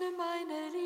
öffne meine Lippen,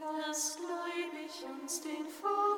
Lass gläubig uns den Vater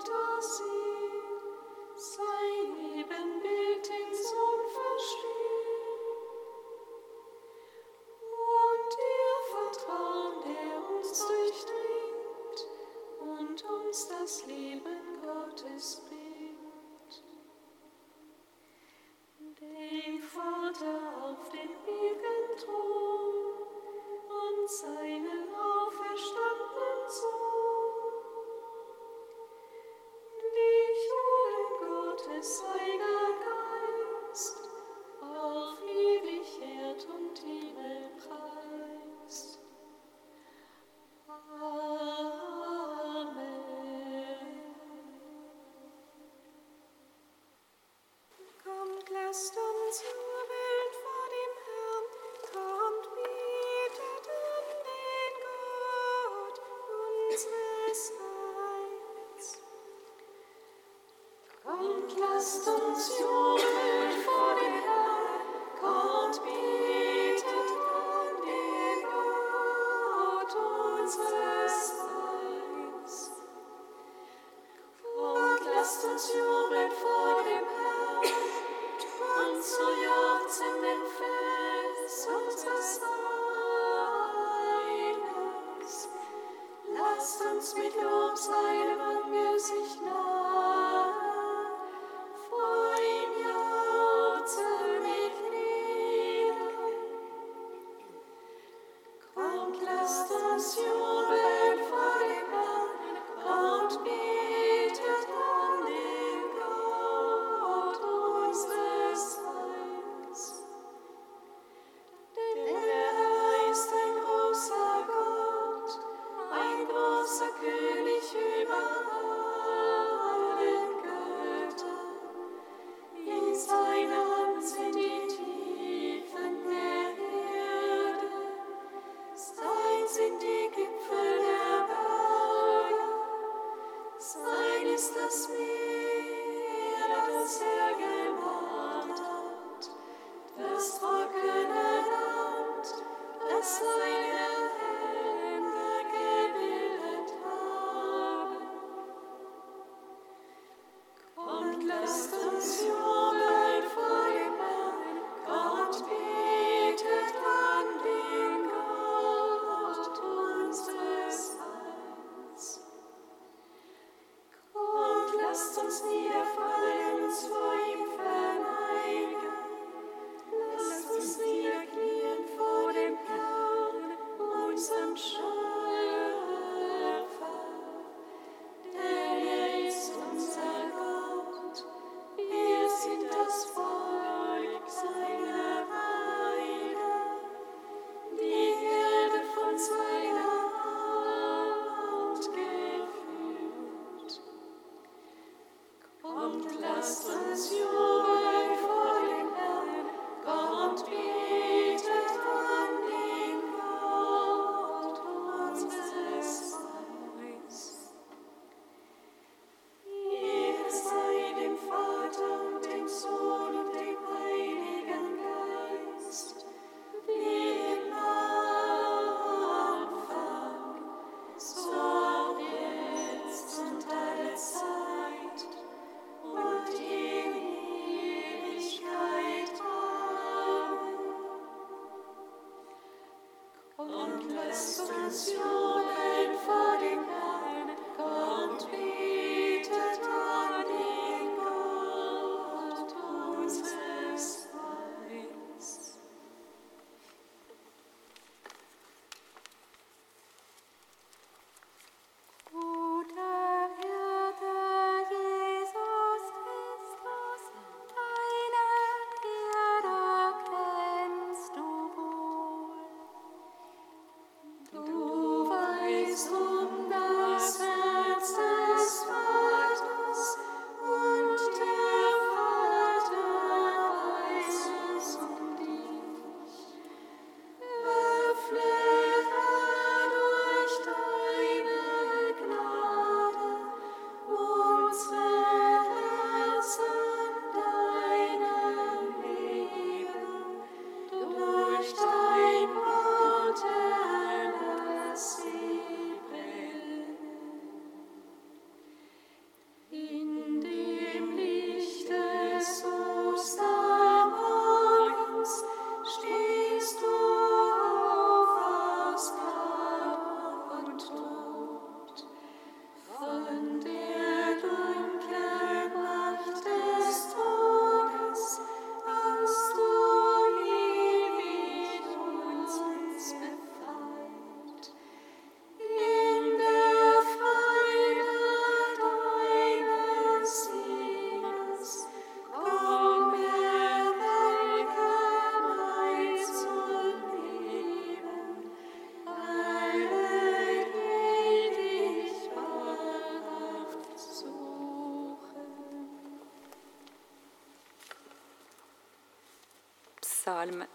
slowly.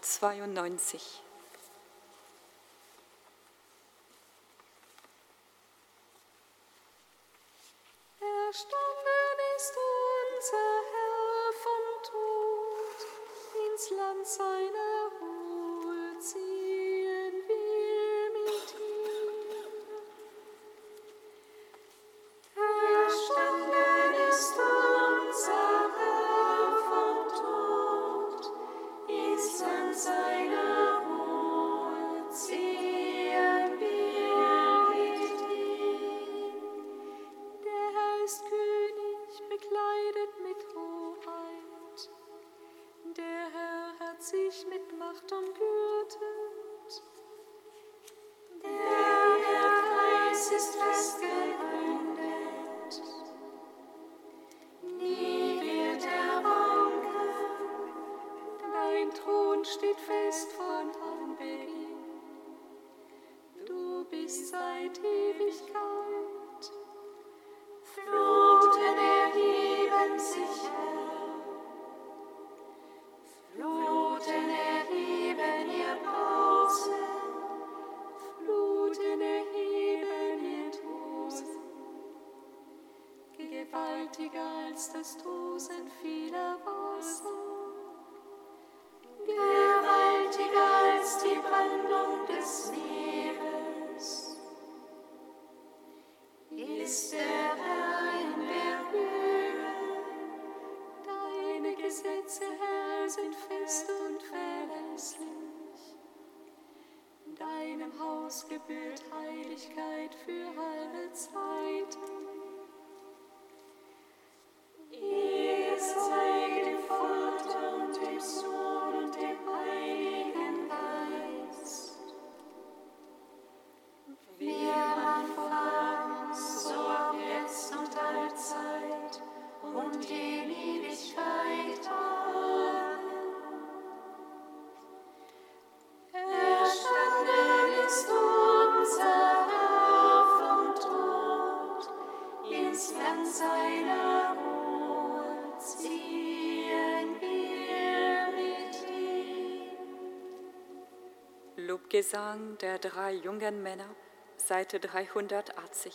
Psalm 92. Gesetze, Herr, sind fest und verlässlich. In deinem Haus gebührt Heiligkeit für halbe Zeiten. Gesang der drei jungen Männer, Seite 380.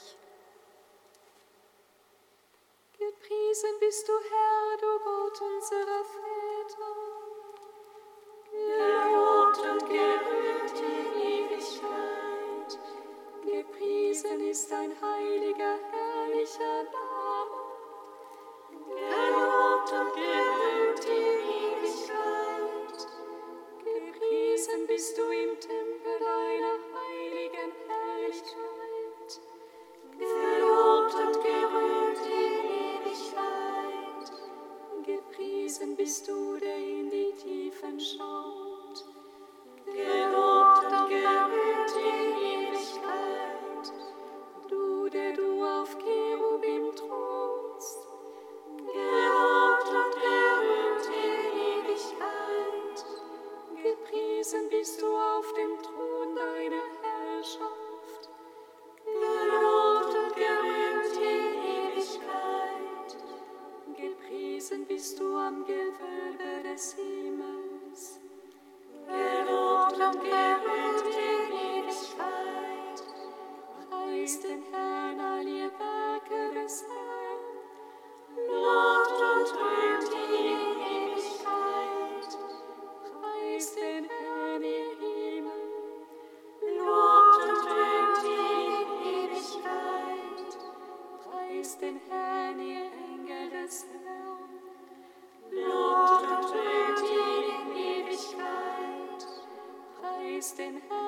ist in heaven.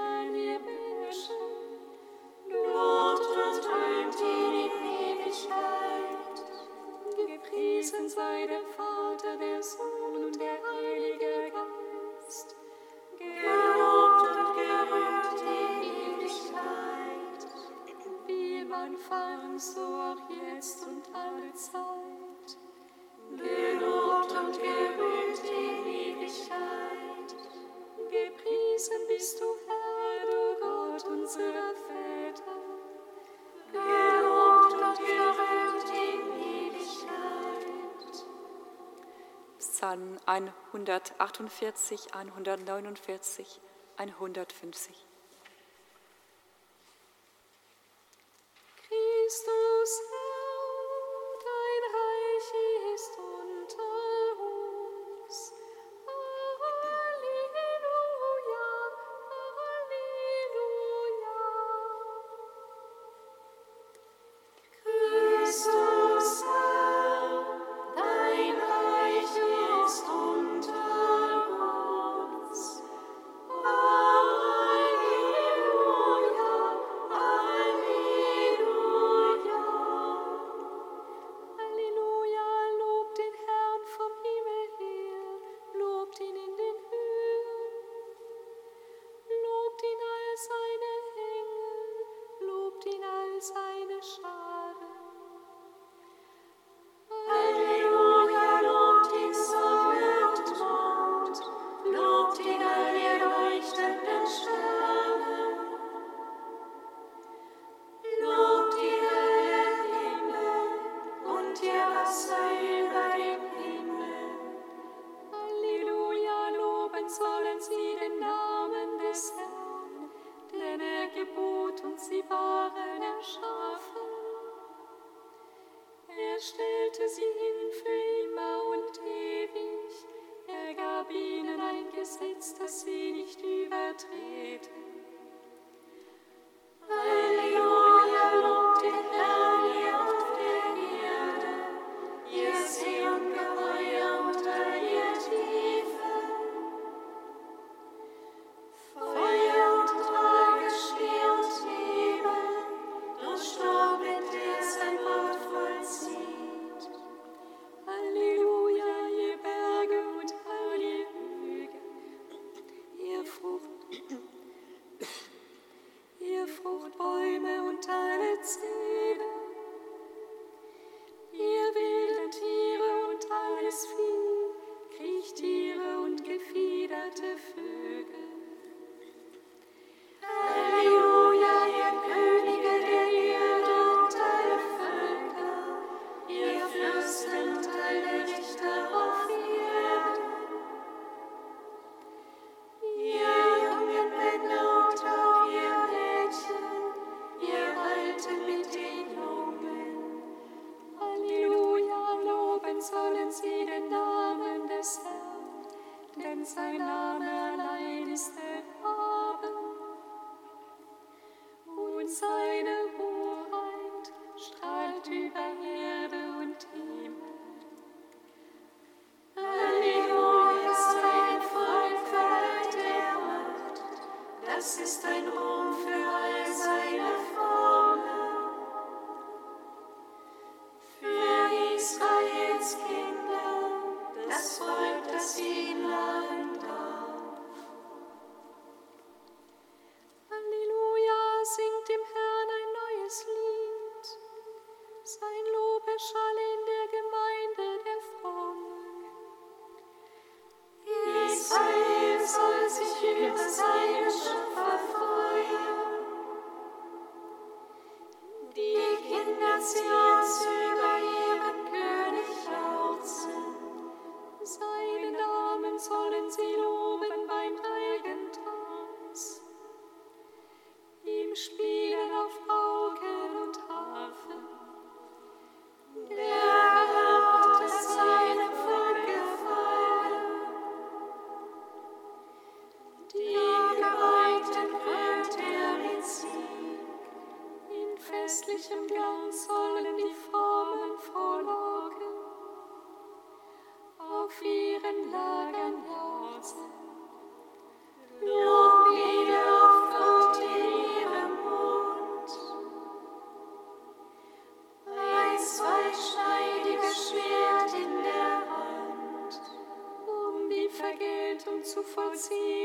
148, 149, 150. zu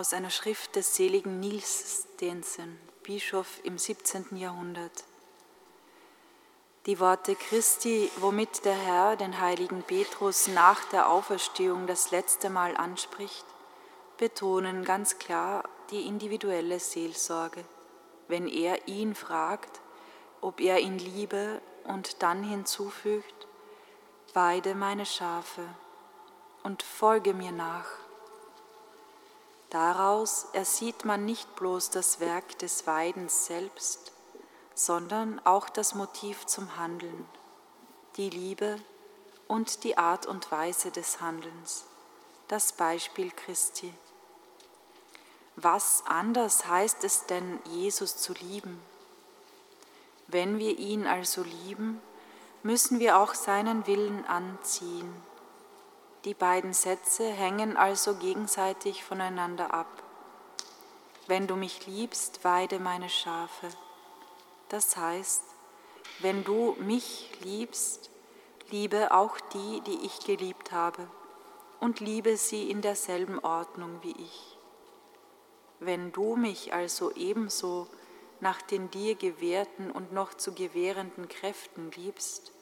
aus einer Schrift des seligen Nils Stensen, Bischof im 17. Jahrhundert. Die Worte Christi, womit der Herr den heiligen Petrus nach der Auferstehung das letzte Mal anspricht, betonen ganz klar die individuelle Seelsorge, wenn er ihn fragt, ob er ihn liebe und dann hinzufügt, weide meine Schafe und folge mir nach. Daraus ersieht man nicht bloß das Werk des Weidens selbst, sondern auch das Motiv zum Handeln, die Liebe und die Art und Weise des Handelns, das Beispiel Christi. Was anders heißt es denn, Jesus zu lieben? Wenn wir ihn also lieben, müssen wir auch seinen Willen anziehen die beiden Sätze hängen also gegenseitig voneinander ab. Wenn du mich liebst, weide meine Schafe. Das heißt, wenn du mich liebst, liebe auch die, die ich geliebt habe, und liebe sie in derselben Ordnung wie ich. Wenn du mich also ebenso nach den dir gewährten und noch zu gewährenden Kräften liebst,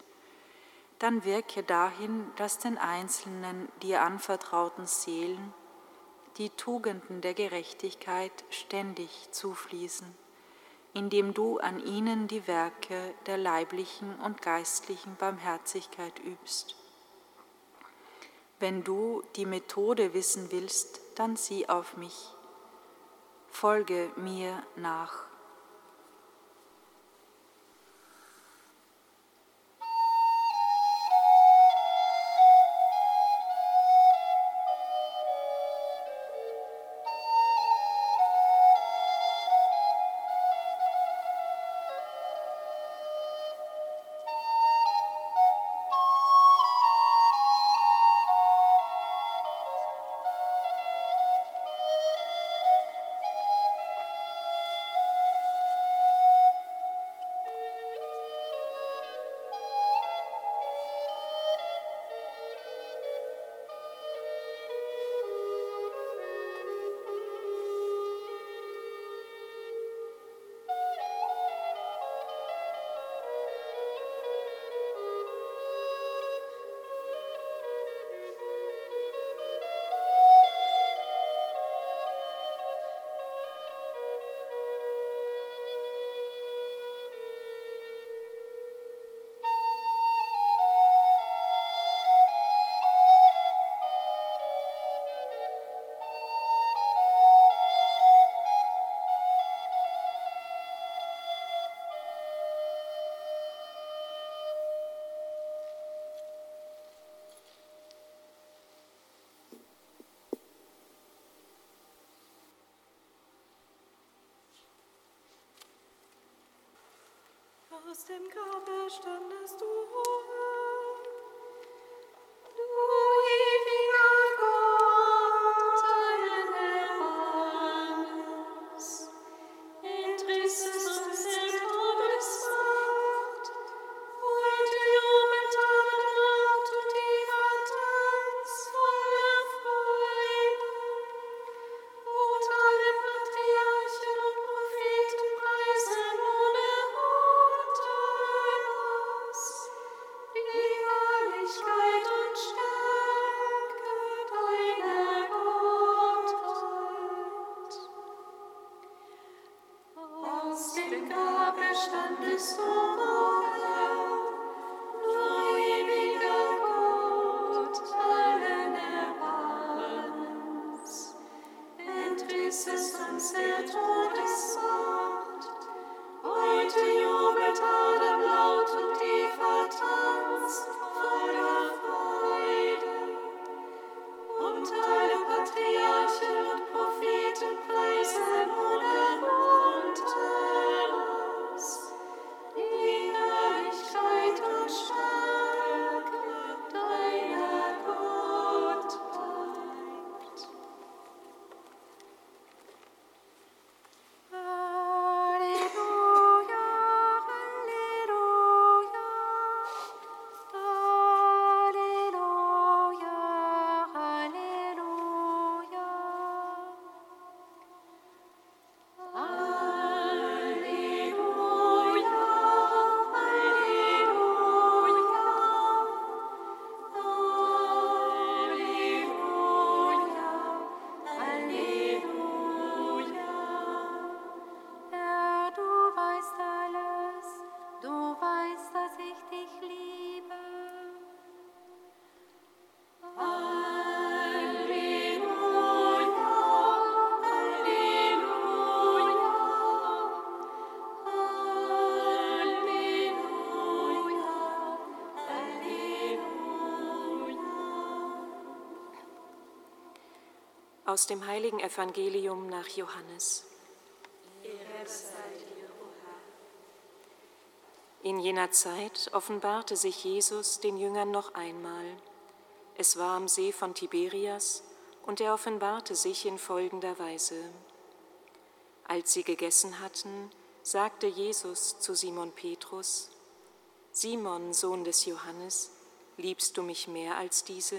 dann wirke dahin, dass den einzelnen dir anvertrauten Seelen die Tugenden der Gerechtigkeit ständig zufließen, indem du an ihnen die Werke der leiblichen und geistlichen Barmherzigkeit übst. Wenn du die Methode wissen willst, dann sieh auf mich. Folge mir nach. Aus dem Grabe standest du, Aus dem heiligen Evangelium nach Johannes. In jener Zeit offenbarte sich Jesus den Jüngern noch einmal. Es war am See von Tiberias und er offenbarte sich in folgender Weise. Als sie gegessen hatten, sagte Jesus zu Simon Petrus, Simon, Sohn des Johannes, liebst du mich mehr als diese?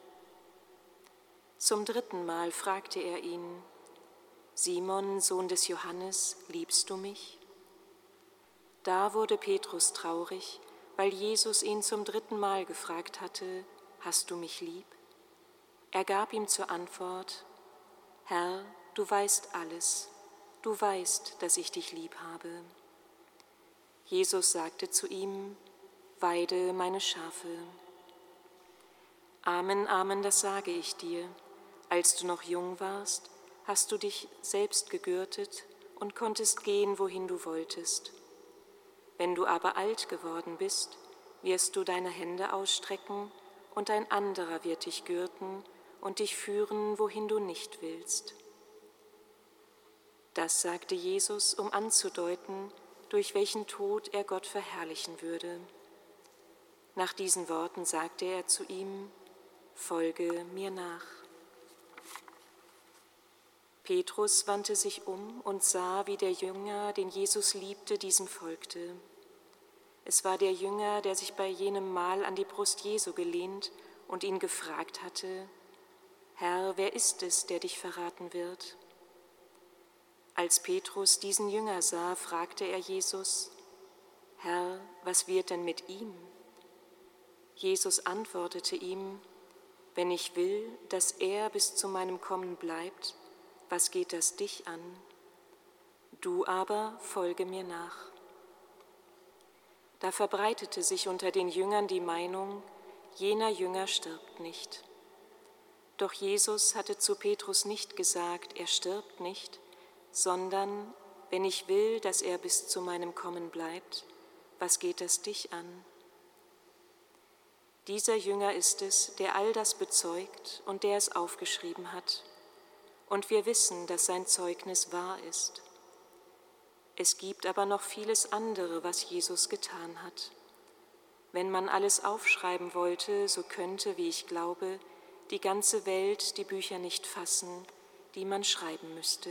Zum dritten Mal fragte er ihn, Simon, Sohn des Johannes, liebst du mich? Da wurde Petrus traurig, weil Jesus ihn zum dritten Mal gefragt hatte, Hast du mich lieb? Er gab ihm zur Antwort, Herr, du weißt alles, du weißt, dass ich dich lieb habe. Jesus sagte zu ihm, Weide meine Schafe. Amen, Amen, das sage ich dir. Als du noch jung warst, hast du dich selbst gegürtet und konntest gehen, wohin du wolltest. Wenn du aber alt geworden bist, wirst du deine Hände ausstrecken und ein anderer wird dich gürten und dich führen, wohin du nicht willst. Das sagte Jesus, um anzudeuten, durch welchen Tod er Gott verherrlichen würde. Nach diesen Worten sagte er zu ihm, Folge mir nach. Petrus wandte sich um und sah, wie der Jünger, den Jesus liebte, diesem folgte. Es war der Jünger, der sich bei jenem Mal an die Brust Jesu gelehnt und ihn gefragt hatte, Herr, wer ist es, der dich verraten wird? Als Petrus diesen Jünger sah, fragte er Jesus, Herr, was wird denn mit ihm? Jesus antwortete ihm, wenn ich will, dass er bis zu meinem Kommen bleibt, was geht das dich an? Du aber folge mir nach. Da verbreitete sich unter den Jüngern die Meinung, jener Jünger stirbt nicht. Doch Jesus hatte zu Petrus nicht gesagt, er stirbt nicht, sondern wenn ich will, dass er bis zu meinem Kommen bleibt, was geht das dich an? Dieser Jünger ist es, der all das bezeugt und der es aufgeschrieben hat und wir wissen, dass sein Zeugnis wahr ist. Es gibt aber noch vieles andere, was Jesus getan hat. Wenn man alles aufschreiben wollte, so könnte, wie ich glaube, die ganze Welt die Bücher nicht fassen, die man schreiben müsste.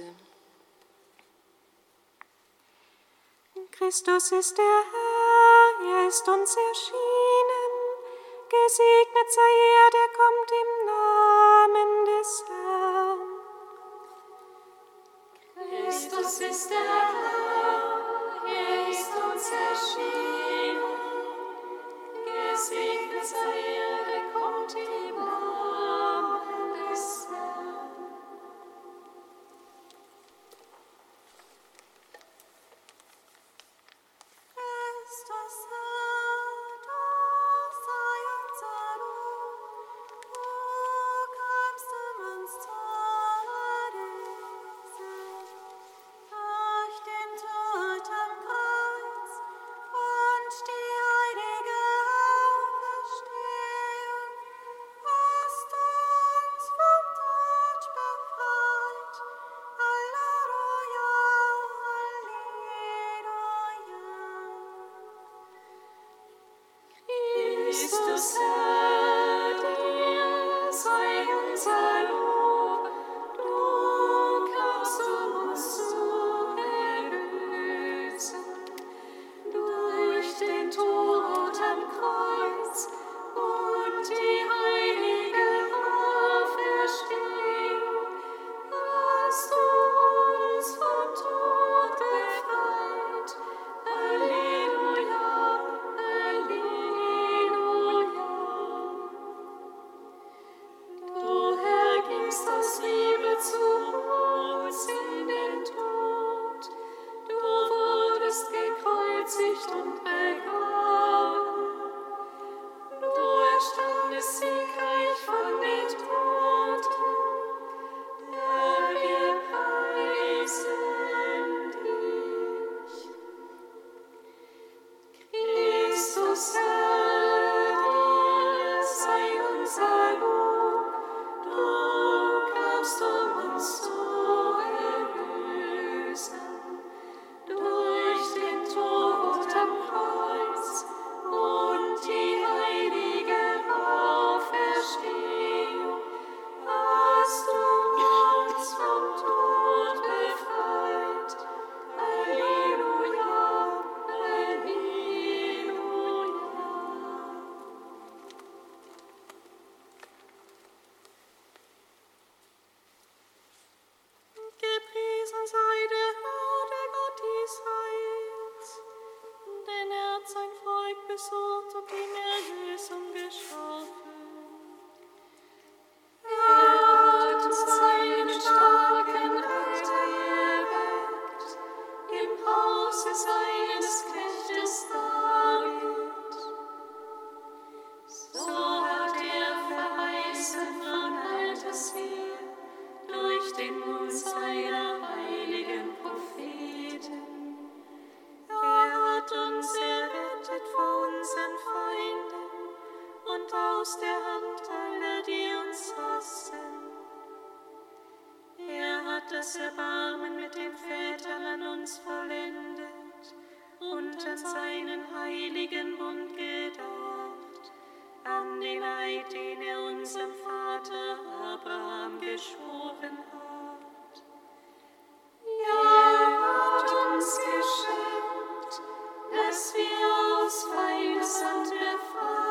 Christus ist der Herr, er ist uns erschienen. Gesegnet sei er, der kommt im Namen des Herrn. Christus ist der Herr, er ist uns erschienen. Gesegnet sei er, der kommt im Namen Alle, die uns hassen. Er hat das Erbarmen mit den Vätern an uns vollendet und an seinen heiligen Bund gedacht, an den Eid, den er unserem Vater Abraham geschworen hat. Er hat uns geschenkt, dass wir aus Weihsand befreien.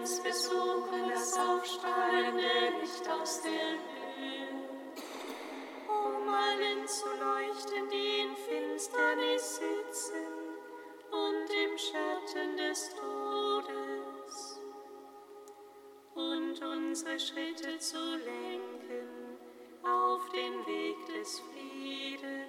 Uns besuchen das aufstrahlende Licht aus der Höhe. um allen zu leuchten, die in Finsternis sitzen und im Schatten des Todes, und unsere Schritte zu lenken auf den Weg des Friedens.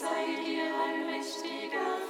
Vater unser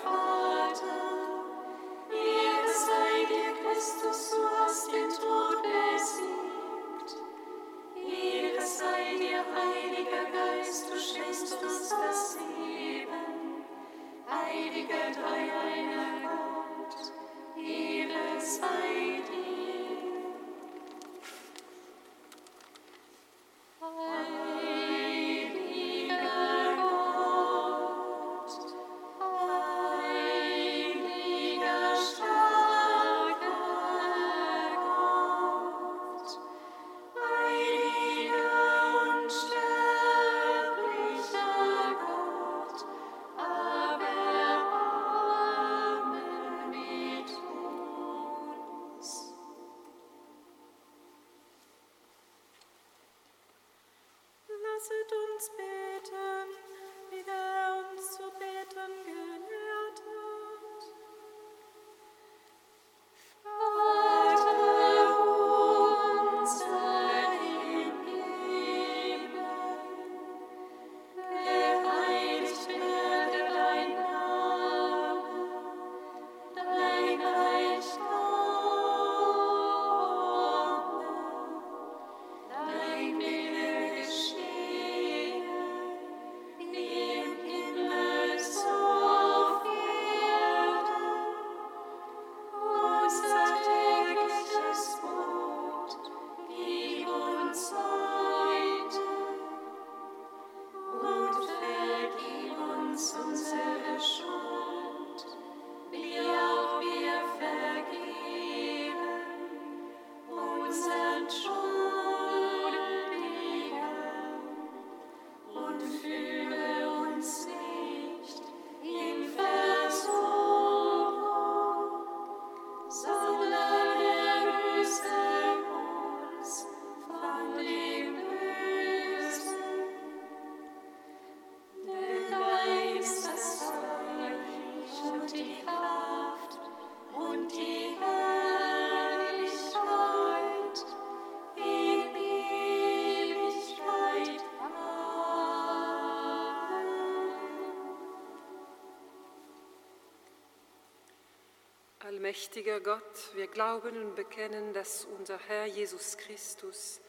Mächtiger Gott, wir glauben und bekennen, dass unser Herr Jesus Christus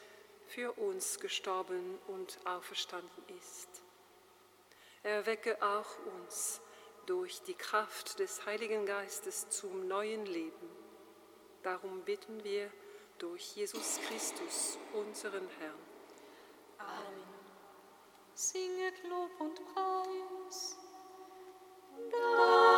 für uns gestorben und auferstanden ist. Erwecke auch uns durch die Kraft des Heiligen Geistes zum neuen Leben. Darum bitten wir durch Jesus Christus, unseren Herrn. Amen. Singet Lob und Preis. Dank.